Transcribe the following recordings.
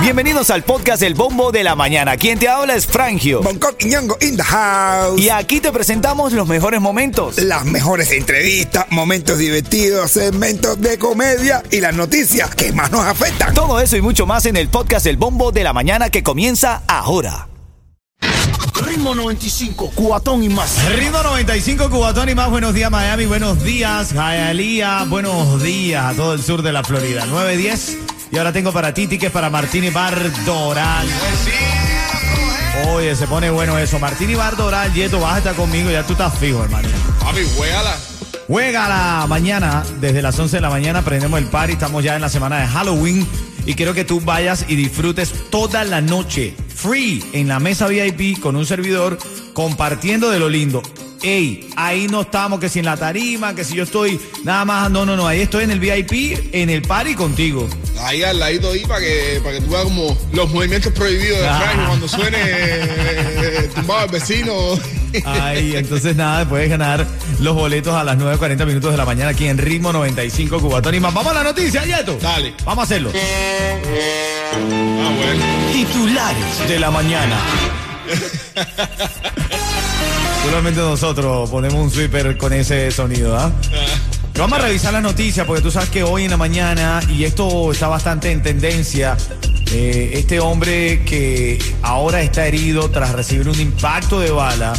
Bienvenidos al podcast El Bombo de la Mañana. Quien te habla es Frangio. Bangkok y Ñongo in the house. Y aquí te presentamos los mejores momentos. Las mejores entrevistas, momentos divertidos, segmentos de comedia y las noticias que más nos afectan. Todo eso y mucho más en el podcast El Bombo de la Mañana que comienza ahora. Ritmo 95, cuatón y más. Ritmo 95, Cubatón y más. Buenos días, Miami. Buenos días, Hialeah. Buenos días a todo el sur de la Florida. 910. Y ahora tengo para ti tickets para Martini Bar Doral. Oye, se pone bueno eso. Martini Bar Doral, Yeto, vas a estar conmigo. Ya tú estás fijo, hermano. Papi, juégala. Juega mañana, desde las 11 de la mañana, prendemos el party. Estamos ya en la semana de Halloween. Y quiero que tú vayas y disfrutes toda la noche, free, en la mesa VIP con un servidor, compartiendo de lo lindo. Ey, ahí no estamos, que si en la tarima, que si yo estoy nada más. No, no, no. Ahí estoy en el VIP, en el party contigo. Ahí al ladito ahí para que, para que tú veas como los movimientos prohibidos de Ah. Frank cuando suene eh, tumbado el vecino. Ahí, entonces nada, puedes ganar los boletos a las 9.40 minutos de la mañana aquí en Ritmo 95 Cubatón y más. Vamos a la noticia, Yeto. Dale. Vamos a hacerlo. Ah, bueno. Titulares de la mañana. Solamente nosotros ponemos un sweeper con ese sonido, ¿ah? Vamos a revisar las noticias porque tú sabes que hoy en la mañana, y esto está bastante en tendencia, eh, este hombre que ahora está herido tras recibir un impacto de bala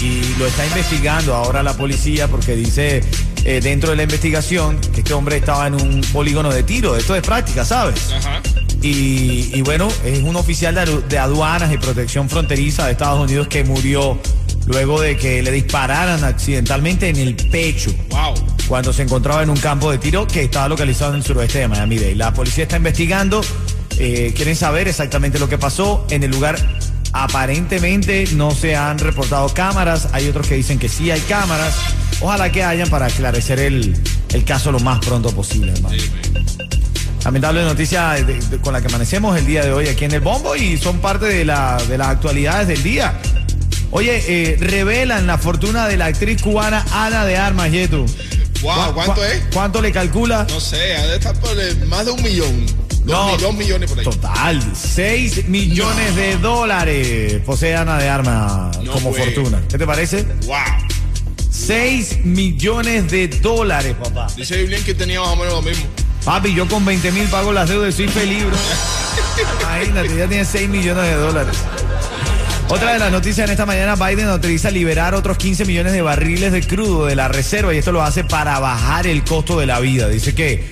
y lo está investigando ahora la policía porque dice eh, dentro de la investigación que este hombre estaba en un polígono de tiro, esto es práctica, ¿sabes? Ajá. Y, y bueno, es un oficial de aduanas y protección fronteriza de Estados Unidos que murió luego de que le dispararan accidentalmente en el pecho Wow. cuando se encontraba en un campo de tiro que estaba localizado en el suroeste de Miami-Dade. La policía está investigando, eh, quieren saber exactamente lo que pasó en el lugar. Aparentemente no se han reportado cámaras, hay otros que dicen que sí hay cámaras. Ojalá que hayan para aclarecer el, el caso lo más pronto posible, hermano. Lamentable noticia de- de- con la que amanecemos el día de hoy aquí en el Bombo y son parte de, la, de las actualidades del día. Oye, eh, revelan la fortuna de la actriz cubana Ana de Armas, Yetu. Wow, ¿cuánto ¿Cu- es? ¿Cuánto le calcula? No sé, ha de estar por eh, más de un millón. Dos, No. dos millones por ahí. Total, 6 millones de dólares posee Ana de Armas No, como fortuna. ¿Qué te parece? Wow. 6 millones de dólares, papá. Dice Biblien que tenía más o menos lo mismo. Papi, yo con 20 mil pago las deudas y soy feliz, bro. Imagínate, ya tiene 6 millones de dólares. Otra de las noticias en esta mañana, Biden autoriza liberar otros 15 millones de barriles de crudo de la reserva y esto lo hace para bajar el costo de la vida. Dice que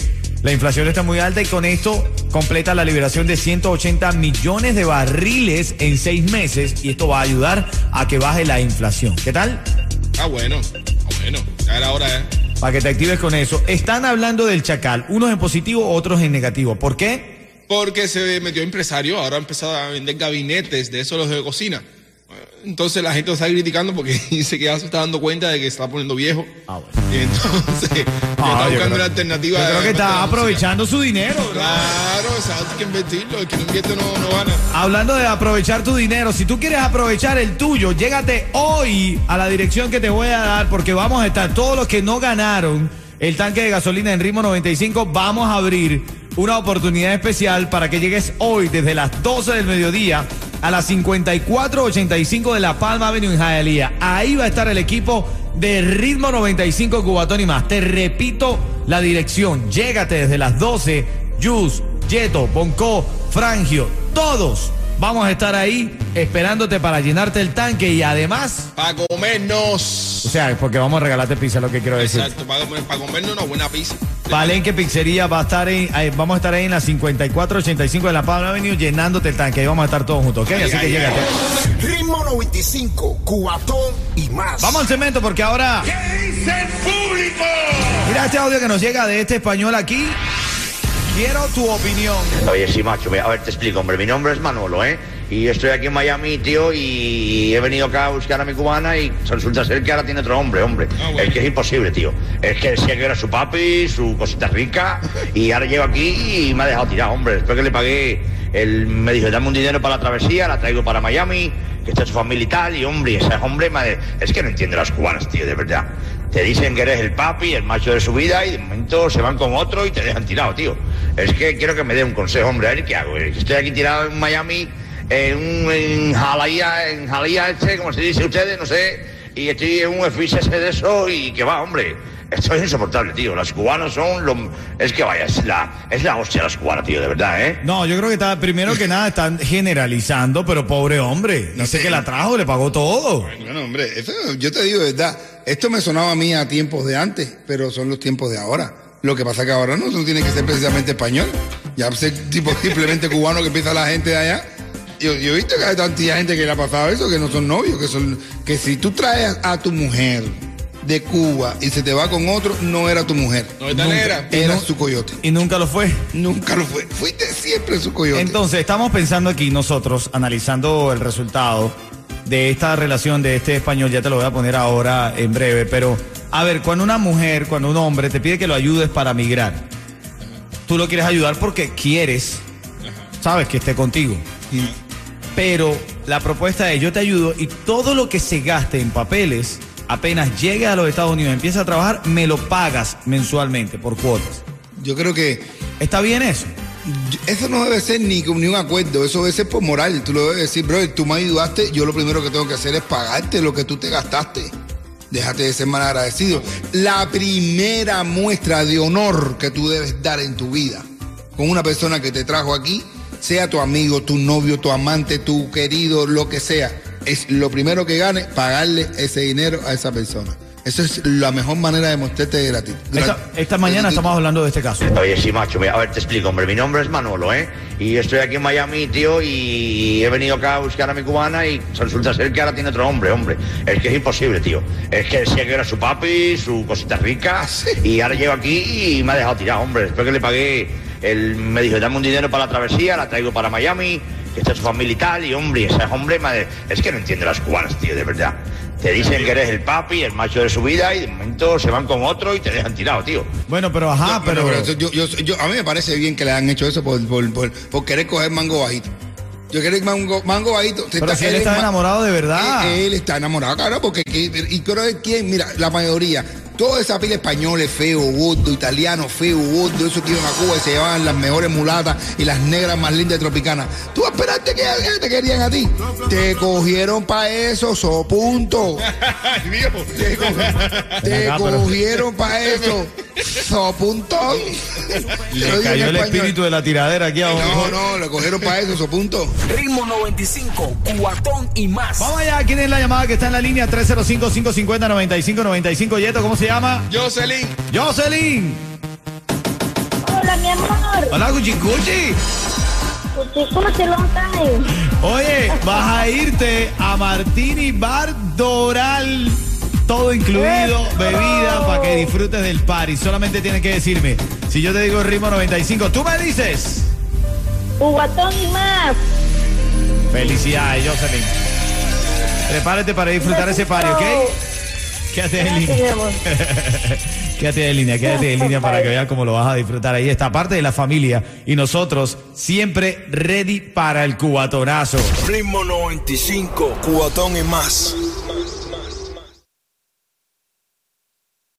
la inflación está muy alta y con esto completa la liberación de 180 millones de barriles en seis meses y esto va a ayudar a que baje la inflación. ¿Qué tal? Ah, bueno. Ah, bueno. Ya era hora, ¿eh? Para que te actives con eso. Están hablando del chacal, unos en positivo, otros en negativo. ¿Por qué? Porque se metió empresario, ahora ha empezado a vender gabinetes de esos los de cocina. Entonces la gente lo está criticando porque dice que ya se está dando cuenta de que se está poniendo viejo. Ah, bueno. Y entonces Ah, está buscando una alternativa. Yo creo que está aprovechando su dinero. bro. Claro, o sea, hay que invertirlo. El que no invierte no, no gana. Hablando de aprovechar tu dinero, si tú quieres aprovechar el tuyo, llégate hoy a la dirección que te voy a dar porque vamos a estar todos los que no ganaron el tanque de gasolina en ritmo 95, vamos a abrir una oportunidad especial para que llegues hoy desde las 12 del mediodía a las 5485 de la Palma Avenue en Hialeah. Ahí va a estar el equipo de ritmo 95 Cubatón y más. Te repito la dirección. Llégate desde las 12. Jus, Yeto, Bonco, Frangio, todos vamos a estar ahí esperándote para llenarte el tanque y además, Para comernos. o sea, porque vamos a regalarte pizza, lo que quiero decir. Exacto, para comernos una buena pizza. Palenque Pizzería va a estar en, ahí- vamos a estar ahí en la 5485 de la Palma Avenue llenándote el tanque. Ahí vamos a estar todos juntos, ¿ok? Así ay, que ay. llégate. Ritmo 95, cuatón y más. Vamos al cemento porque ahora. Mira este audio que nos llega de este español aquí. Quiero tu opinión. Oye, sí, macho, a ver, te explico, hombre. Mi nombre es Manolo, ¿eh? Y estoy aquí en Miami, tío, y he venido acá a buscar a mi cubana y resulta ser que ahora tiene otro hombre, hombre. Ah, bueno. Es que es imposible, tío. Es que decía que era su papi, su cosita rica, y ahora llego aquí y me ha dejado tirado, hombre. Después que le pagué, él me dijo, dame un dinero para la travesía, la traigo para Miami, que está su familia y tal, y hombre, ese hombre, me ha de- es que no entiende las cubanas, tío, de verdad. Te dicen que eres el papi, el macho de su vida y de momento se van con otro y te dejan tirado, tío. Es que quiero que me dé un consejo, hombre, a ver qué hago. Estoy aquí tirado en Miami, en, un- en Jalía, en Jalía este, como se dice ustedes, no sé, y estoy en un FXS de eso y que va, hombre. Esto es insoportable, tío. Las cubanas son lo... Es que vaya, es la, es la hostia las cubanas, tío, de verdad, ¿eh? No, yo creo que está, primero que nada están generalizando, pero pobre hombre. No sé que la trajo, le pagó todo. Bueno, hombre, eso, yo te digo de verdad, esto me sonaba a mí a tiempos de antes, pero son los tiempos de ahora. Lo que pasa que ahora no, no tiene que ser precisamente español. Ya ser tipo simplemente cubano que empieza la gente de allá. Yo, he visto que hay tanta gente que le ha pasado eso, que no son novios, que son, que si tú traes a tu mujer de Cuba y se te va con otro, no era tu mujer. No. Era no- su coyote. Y nunca lo fue. Nunca lo fue. Fuiste siempre su coyote. Entonces, estamos pensando aquí nosotros, analizando el resultado de esta relación de este español, ya te lo voy a poner ahora en breve, pero a ver, cuando una mujer, cuando un hombre te pide que lo ayudes para migrar, tú lo quieres ayudar porque quieres, sabes, que esté contigo. Pero la propuesta es yo te ayudo y todo lo que se gaste en papeles, apenas llegue a los Estados Unidos, empieza a trabajar, me lo pagas mensualmente por cuotas. yo creo que ¿Está bien eso? Eso no debe ser ni, ni un acuerdo, eso debe ser por moral. Tú lo debes decir, bro, tú me ayudaste, yo lo primero que tengo que hacer es pagarte lo que tú te gastaste. Déjate de ser mal agradecido. La primera muestra de honor que tú debes dar en tu vida con una persona que te trajo aquí, sea tu amigo, tu novio, tu amante, tu querido, lo que sea, es lo primero que gane, pagarle ese dinero a esa persona. Eso es la mejor manera de mostrarte gratis. Esta, esta mañana estamos hablando de este caso. Oye, sí, macho, mira, a ver, te explico, hombre. Mi nombre es Manolo, ¿eh? Y estoy aquí en Miami, tío, y he venido acá a buscar a mi cubana y resulta ser que ahora tiene otro hombre, hombre. Es que es imposible, tío. Es que decía que era su papi, su cosita rica, y ahora llego aquí y me ha dejado tirado, hombre. Después que le pagué, él me dijo, dame un dinero para la travesía, la traigo para Miami, que está su familia y tal, y hombre, ese hombre, de- es que no entiendo las cubanas, tío, de verdad. Te dicen que eres el papi, el macho de su vida, y de momento se van con otro y te dejan tirado, tío. Bueno, pero ajá, No, pero... pero eso, yo, yo- yo- a mí me parece bien que le han hecho eso por, por, por, por querer coger mango bajito. Yo quiero mango, mango bajito. Pero si él es está enamorado de verdad. Él, él está enamorado, claro, porque que- y creo que quién, mira, la mayoría, toda esa pila españoles feo, gordo, italiano, feo, gordo, esos que iban a Cuba y se llevaban las mejores mulatas y las negras más lindas de Tropicana. ¿Tú esperaste que que te querían a ti? Te cogieron para eso, so punto. Te, co- te cogieron para eso, so punto. Le cayó el espíritu de la tiradera aquí a No, no, le cogieron para eso, so punto. Ritmo 95, cuatón y más. Vamos allá, ¿quién es la llamada que está en la línea? 305-550-9595. Yeto, ¿cómo se llama? Jocelyn, Jocelyn. Hola, mi amor. Hola, Gucci Gucci. Cuchicuchi, long time. Oye, vas a irte a Martini Bar Doral. Todo incluido, Eso. bebida, para que disfrutes del party. Solamente tienes que decirme, si yo te digo ritmo 95, tú me dices. Cubatón y más. Felicidades, Jocelyn. Prepárate para disfrutar ese party, ¿ok? Quédate en línea. Quédate en línea, quédate en línea para que veas cómo lo vas a disfrutar. Ahí está parte de la familia y nosotros siempre ready para el cubatonazo. Ritmo 95, cuatón y más.